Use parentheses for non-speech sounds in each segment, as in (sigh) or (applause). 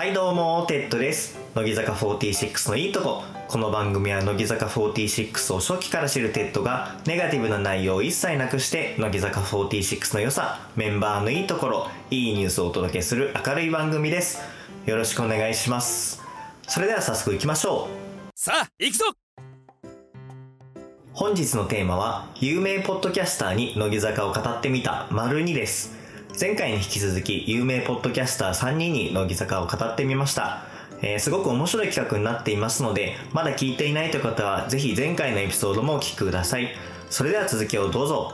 はいどうもテッドです。乃木坂46のいいとこ。この番組は乃木坂46を初期から知るテッドがネガティブな内容を一切なくして乃木坂46の良さメンバーのいいところいいニュースをお届けする明るい番組です。よろしくお願いします。それでは早速いきましょう。さあ行くぞ！本日のテーマは有名ポッドキャスターに乃木坂を語ってみた丸2です前回に引き続き有名ポッドキャスター3人に乃木坂を語ってみました。えー、すごく面白い企画になっていますのでまだ聞いていないという方はぜひ前回のエピソードもお聞きください。それでは続きをどうぞ。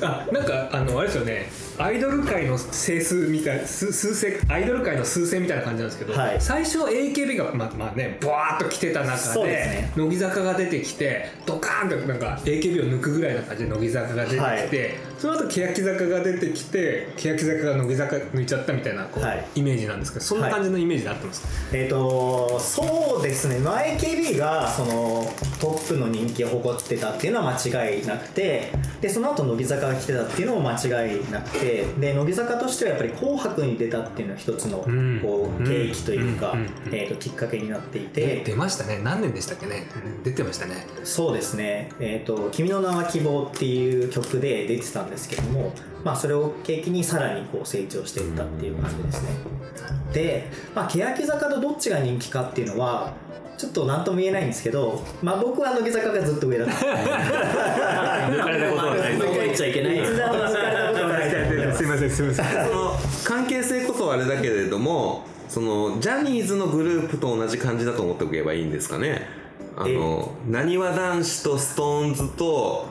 あなんかあのあれですよね。アイドル界の整数みたい数数勢アイドル界の数勢みたいな感じなんですけど、はい、最初 AKB がままあねブワーッと来てた中で、ね、乃木坂が出てきてドカーンとなんか AKB を抜くぐらいな感じで乃木坂が出てきて、はい、その後欅坂が出てきて欅坂が乃木坂抜いちゃったみたいなこう、はい、イメージなんですけどそんな感じのイメージであってますか、えっ、ー、とそうですね、まあ、AKB がそのトップの人気を誇ってたっていうのは間違いなくてでその後乃木坂が来てたっていうのも間違いなくてで乃木坂としてはやっぱり「紅白」に出たっていうのは一つのこう契機というか、えー、ときっかけになっていて。出ましたね。何年でしたっけね？出てましたね。そうですね「えーと、君の名は希望」っていう曲で出てたんですけども、まあ、それを契機にさらにこう成長していったっていう感じですね。で、まあ、欅坂とどっちが人気かっていうのはちょっと何とも言えないんですけど、まあ、僕は乃木坂がずっと上だった抜かれたことはない。(laughs) 言っちゃいけない。抜かれたことはないすいませんすいません。その関係性こそあれだけれどもそのジャニーズのグループと同じ感じだと思っておけばいいんですかね？あのなにわ男子とストーンズと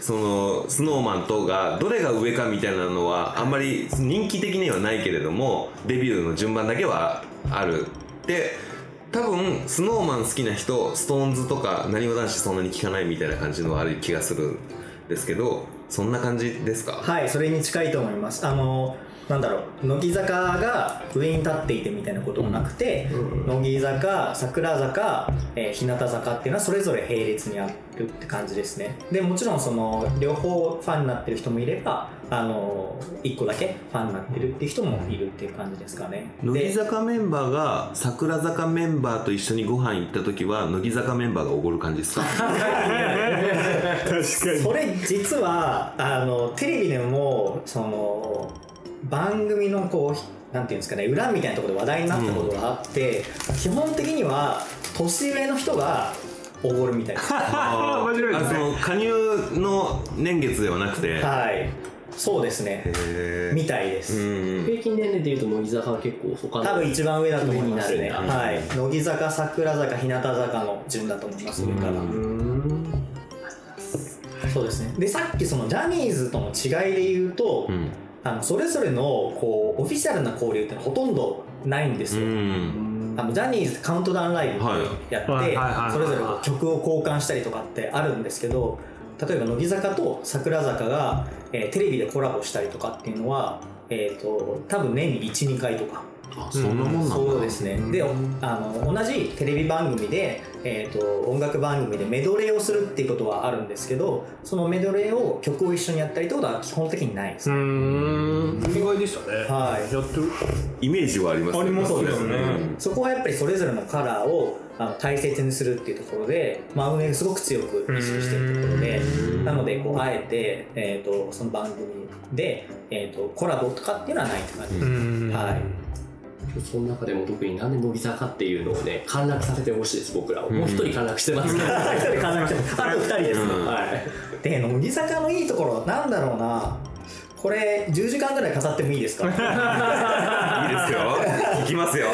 そのスノーマンとがどれが上かみたいなのはあんまり人気的にはないけれどもデビューの順番だけはあるで多分スノーマン好きな人ストーンズとかなにわ男子そんなに聞かないみたいな感じのある気がするんですけどそんな感じですか？はいそれに近いと思います。あのなんだろう乃木坂が上に立っていてみたいなこともなくて、うん、乃木坂櫻坂、えー、日向坂っていうのはそれぞれ並列にあるって感じですね。でもちろんその両方ファンになってる人もいればあの1個だけファンになってるっていう人もいるっていう感じですかね。乃木坂メンバーが桜坂メンバーと一緒にご飯行った時は乃木坂メンバーがおごる感じですか？(laughs) 確かに。それ実はあのテレビでもその番組のこうなんていうんですかね裏みたいなところで話題になったことがあって、うん、基本的には年上の人がおごるみたいな。(laughs) 面白いですね。その加入の年月ではなくて。はい。そうですね。みたいです。平均年齢でいうと乃木坂は結構他の多分一番上だと思いますね。はい。乃木坂桜坂日向坂の順だと思います上から。そうですね。でさっきそのジャニーズとの違いで言うと、うんあのそれぞれのこうオフィシャルな交流ってほとんどないんですよ。あのジャニーズカウントダウンライブやって、それぞれ曲を交換したりとかってあるんですけど例えば乃木坂と桜坂が、えー、テレビでコラボしたりとかっていうのは、えーと多分年に12回とかあそんなもんなんだ、そうですね。であの同じテレビ番組で、えーと、音楽番組でメドレーをするっていうことはあるんですけどそのメドレーを曲を一緒にやったりってことは基本的にないです、ね、うん。意外でしたね。はい。やってる。イメージはありますね。ありますよね、うん、そこはやっぱりそれぞれのカラーをあの大切にするっていうところで、まあ、運営がすごく強く意識してるところでなのでこうあえて、えーと、その番組で、えーと、コラボとかっていうのはないって感じです、はいその中でも特になんで乃木坂っていうのをね陥落させてほしいです僕らもう一人陥落してます。から一人陥落してます。あと二人です、うん、はい。で乃木坂のいいところなんだろうな。これ10時間ぐらい語ってもいいですか？(laughs) いいですよ。聞きますよ。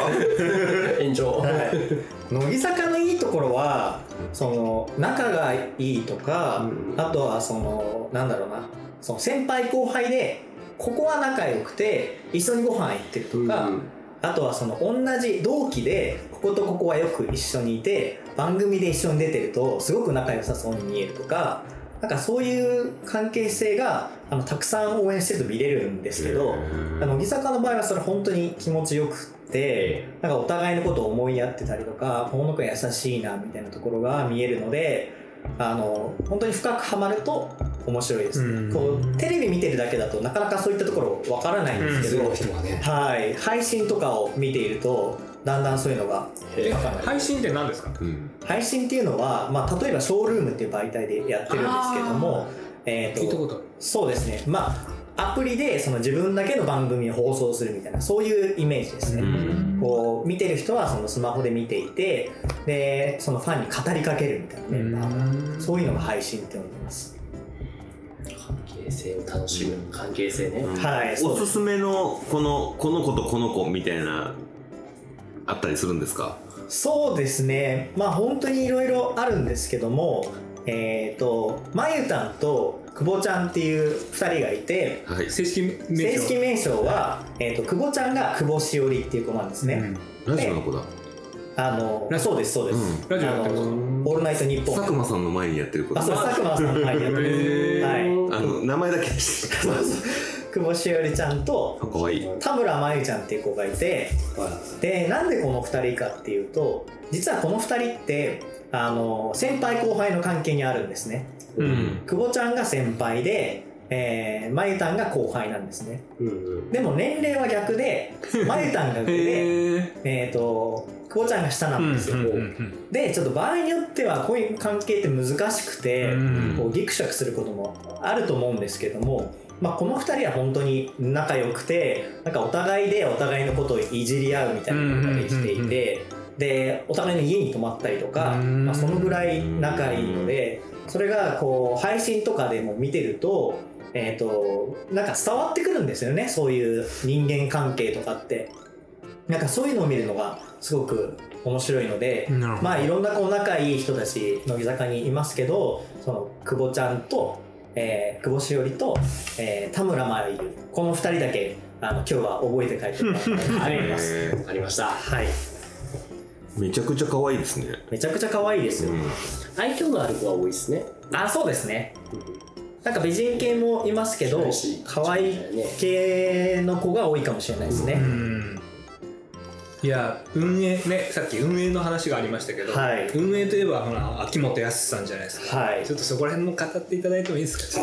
(laughs) 延長、はい、乃木坂のいいところはその仲がいいとか、うん、あとはそのなんだろうな。その先輩後輩でここは仲良くて一緒にご飯行ってるとか、うんあとはその同じ同期でこことここはよく一緒にいて番組で一緒に出てるとすごく仲良さそうに見えるとかなんかそういう関係性があのたくさん応援してると見れるんですけど乃木坂の場合はそれ本当に気持ちよくってなんかお互いのことを思いやってたりとかこの子優しいなみたいなところが見えるのであの本当に深くはまると面白いです、ね、こうテレビ見てるだけだとなかなかそういったところわからないんですけど、はい、配信とかを見ているとだんだんそういうのが配信って何ですか、うん、配信っていうのは、まあ、例えばショールームっていう媒体でやってるんですけどもえーと、とそうですね。まあアプリでその自分だけの番組を放送するみたいなそういうイメージですね、こう見てる人はそのスマホで見ていてでそのファンに語りかけるみたいなメンバー。がそういうのが配信って呼んでます。関係性を楽しむ。関係性ね、はいおすすめのこのこの子とこの子みたいなあったりするんですか？そうですね。まあ本当にいろいろあるんですけどもえっ、ー、とまゆたんと久保ちゃんっていう2人がいて、はい、正式名称。正式名称は、えーと、久保ちゃんが久保しおりっていう子なんですね、うん、ラジオの子だ。あのそうですそうです、うん、ラジオやってるオールナイトニッポン。佐久間さんの前にやってる子あそう佐久間さんの前にやってる。(laughs) はい。あの名前だけ久保しおりちゃんと田村真由ちゃんっていう子がいて、でなんでこの2人かっていうと実はこの2人ってあの先輩後輩の関係にあるんですね、うん、久保ちゃんが先輩でえー、まゆたんが後輩なんですね、うんうん、でも年齢は逆でまゆたんが上で (laughs) えっと久保ちゃんが下なんですよ、うんうんうんうん、でちょっと場合によってはこういう関係って難しくて、うんうん、こうギクシャクすることもあると思うんですけどもまあ、この2人は本当に仲良くてなんかお互いでお互いのことをいじり合うみたいなのができていて、でお互いの家に泊まったりとか、まあ、そのぐらい仲いいのでそれがこう配信とかでも見てると,、えーと、なんか伝わってくるんですよねそういう人間関係とかって。なんかそういうのを見るのがすごく面白いのでまあいろんなこう仲いい人たち乃木坂にいますけどその久保ちゃんと、えー、久保しおりと、えー、田村麻由この2人だけあの今日は覚えて帰ってもらった (laughs) あります。ありました。はい。めちゃくちゃ可愛いですね。めちゃくちゃ可愛いですよ、うん、愛嬌のある子が多いですね。あそうですね、うん、なんか美人系もいますけど可愛い系の子が多いかもしれないですね、うんいや運営ねさっき運営の話がありましたけど、はい、運営といえばほら秋元康さんじゃないですか、はい、ちょっとそこら辺も語っていただいてもいいですか？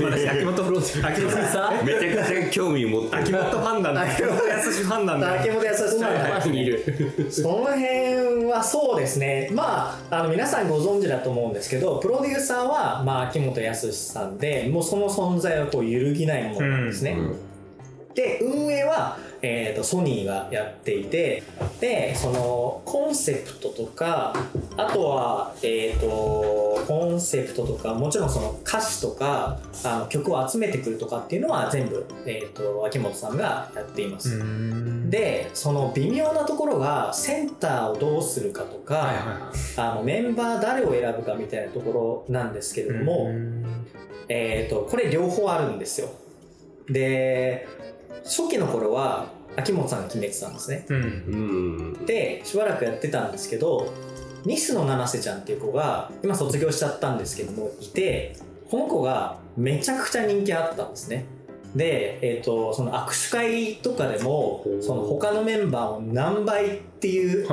私秋元プロ秋元さん？めちゃくちゃ興味持って秋元ファンなんだ。秋元康ファンなん。だ秋元康ファンにいるその辺はそうですね。まああの皆さんご存知だと思うんですけどプロデューサーは、まあ、秋元康さんでもうその存在はこう揺るぎないものなんですね、うんうん。で運営は、えーと、ソニーがやっていてでそのコンセプトとかあとは、えーと、コンセプトとかもちろんその歌詞とかあの曲を集めてくるとかっていうのは全部、えーと、秋元さんがやっています。でその微妙なところがセンターをどうするかとか、はいはいはい、あのメンバー誰を選ぶかみたいなところなんですけれどもえー、とこれ両方あるんですよ。で初期の頃は秋元さんが決めてたんですね、うん、でしばらくやってたんですけど西野七瀬ちゃんっていう子が今卒業しちゃったんですけどもいてこの子がめちゃくちゃ人気あったんですね。で、えーと、その握手会とかでもその他のメンバーを何倍っていう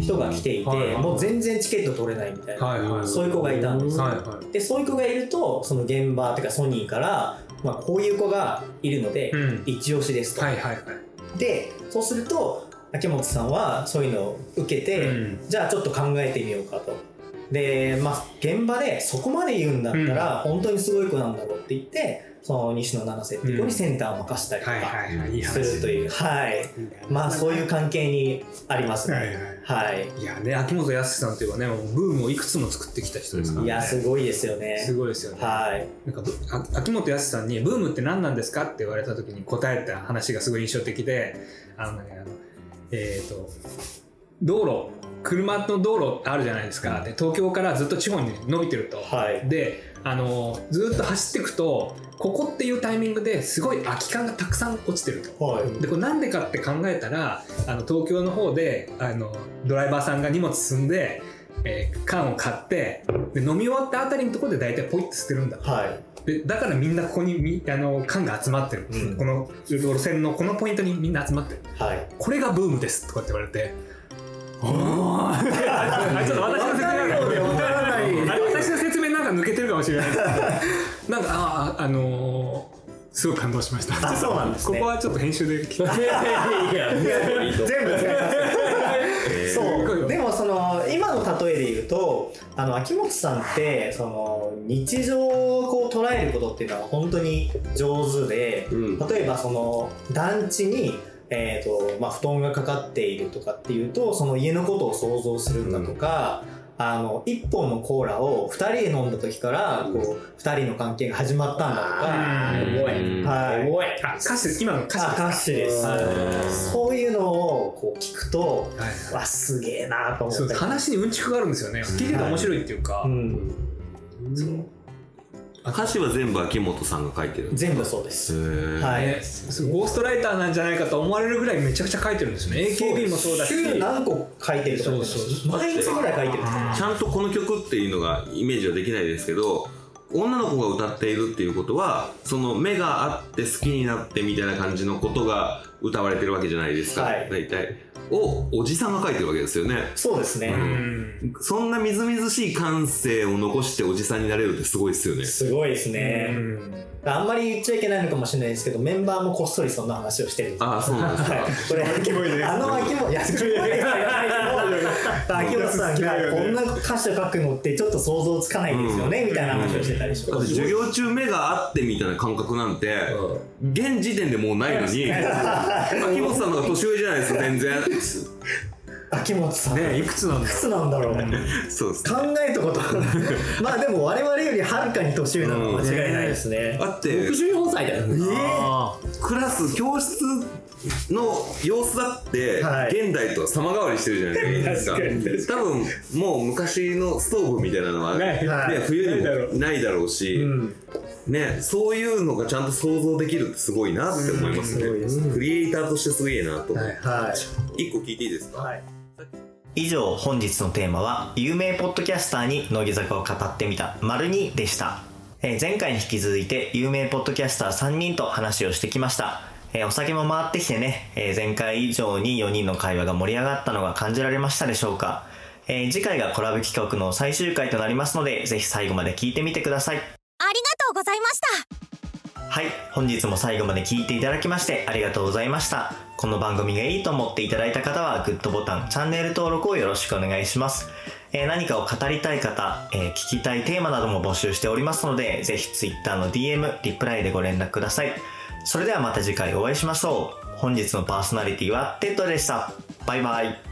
人が来ていて、もう全然チケット取れないみたいな、はいはい、そういう子がいたんです、はいはい、でそういう子がいるとその現場っていうかソニーからまあ、こういう子がいるので、一押しですと。はいはいはい、でそうすると秋元さんはそういうのを受けて、うん、じゃあちょっと考えてみようかと。でまあ現場でそこまで言うんだったら、本当にすごい子なんだろうって言ってその西野七瀬っていう子にセンターを任したりとかするという、はい、まあそういう関係にありますね。はい、い、やね秋元康さんといえばねブームをいくつも作ってきた人ですから、ね、いやすごいですよね。すごいですよね。はい。なんか秋元康さんにブームって何なんですかって言われた時に答えた話がすごい印象的で、あのねあのえっ、ー、と道路車の道路あるじゃないですか、で東京からずっと地方に伸びてると、はい、であのずっと走っていくとここっていうタイミングですごい空き缶がたくさん落ちてると、はい、でこれなんでかって考えたらあの東京の方であのドライバーさんが荷物積んで、えー、缶を買ってで飲み終わったあたりのところで大体ポイって捨てるんだ、はい、でだからみんなここにみあの缶が集まってる、うん、この路線のこのポイントにみんな集まってる、はい、これがブームですとかって言われて。ちょっと私の説明が。わからない。私抜けてるかもしれない。ですけどなんかああのーすごい感動しました。あそうなんです、ね、ここはちょっと編集で聞いやいやいや全部。使いますそう。でもその今の例えで言うとあの秋元さんってその日常をこう捉えることっていうのは本当に上手で、うん、例えばその団地にえーとまあ、布団がかかっているとかっていうとその家のことを想像するんだとか、あの1本のコーラを2人で飲んだ時からこう2人の関係が始まったんだとか。重い、はい、重い。あ歌詞今の歌詞歌詞です。そういうのをこう聞くと、はい、わすげえなと思って。話にうんちくがあるんですよね。聞いてて面白いっていうか、はい、うん。そう歌詞は全部秋元さんが書いてる全部そうです。はい、ゴーストライターなんじゃないかと思われるぐらいめちゃくちゃ書いてるんですね。AKB もそうだし。週何個書いてるとか毎日ぐらい書いてるちゃんとこの曲っていうのがイメージはできないですけど女の子が歌っているっていうことはその目があって好きになってみたいな感じのことが歌われてるわけじゃないですか、はい、大体。をおじさんが書いてるわけですよね。そうですね、うん、そんなみずみずしい感性を残しておじさんになれるってすごいですよね。すごいですね、うん。あんまり言っちゃいけないのかもしれないですけどメンバーもこっそりそんな話をしてる。あそうなんですか。これ秋元あの秋元いや秋元さんがこんな歌詞を書くのってちょっと想像つかないですよね、うん、みたいな話をしてたりして。授業中目があってみたいな感覚なんて、うん、現時点でもうないのに (laughs) 秋元さんの方が年上じゃないですか全然。秋元さん。ねいくつなんだろういくつなんだろうそうです考えたことまあでも我々よりはるかに年上なのは間違いないですね、だって64歳だよ。ね、クラス教室の様子だって、現代と様変わりしてるじゃないですか。多分もう昔のストーブみたいなのは、ね冬にもないだろう。し、ね、そういうのがちゃんと想像できるってすごいなって思いますね、クリエイターとしてすげえなと思って、はい、1個聞いていいですか、はい。以上本日のテーマは有名ポッドキャスターに乃木坂を語ってみた丸2でした、えー、前回に引き続いて有名ポッドキャスター3人と話をしてきました、えー、お酒も回ってきてね、えー、前回以上に4人の会話が盛り上がったのが感じられましたでしょうか、え次回がコラボ企画の最終回となりますのでぜひ最後まで聞いてみてくださいざいましたはい、本日も最後まで聞いていただきましてありがとうございました。この番組がいいと思っていただいた方はグッドボタン、チャンネル登録をよろしくお願いします。え、何かを語りたい方、え、聞きたいテーマなども募集しておりますので、ぜひ Twitter の DM、リプライでご連絡ください。それではまた次回お会いしましょう。本日のパーソナリティはテッドでした。バイバイ。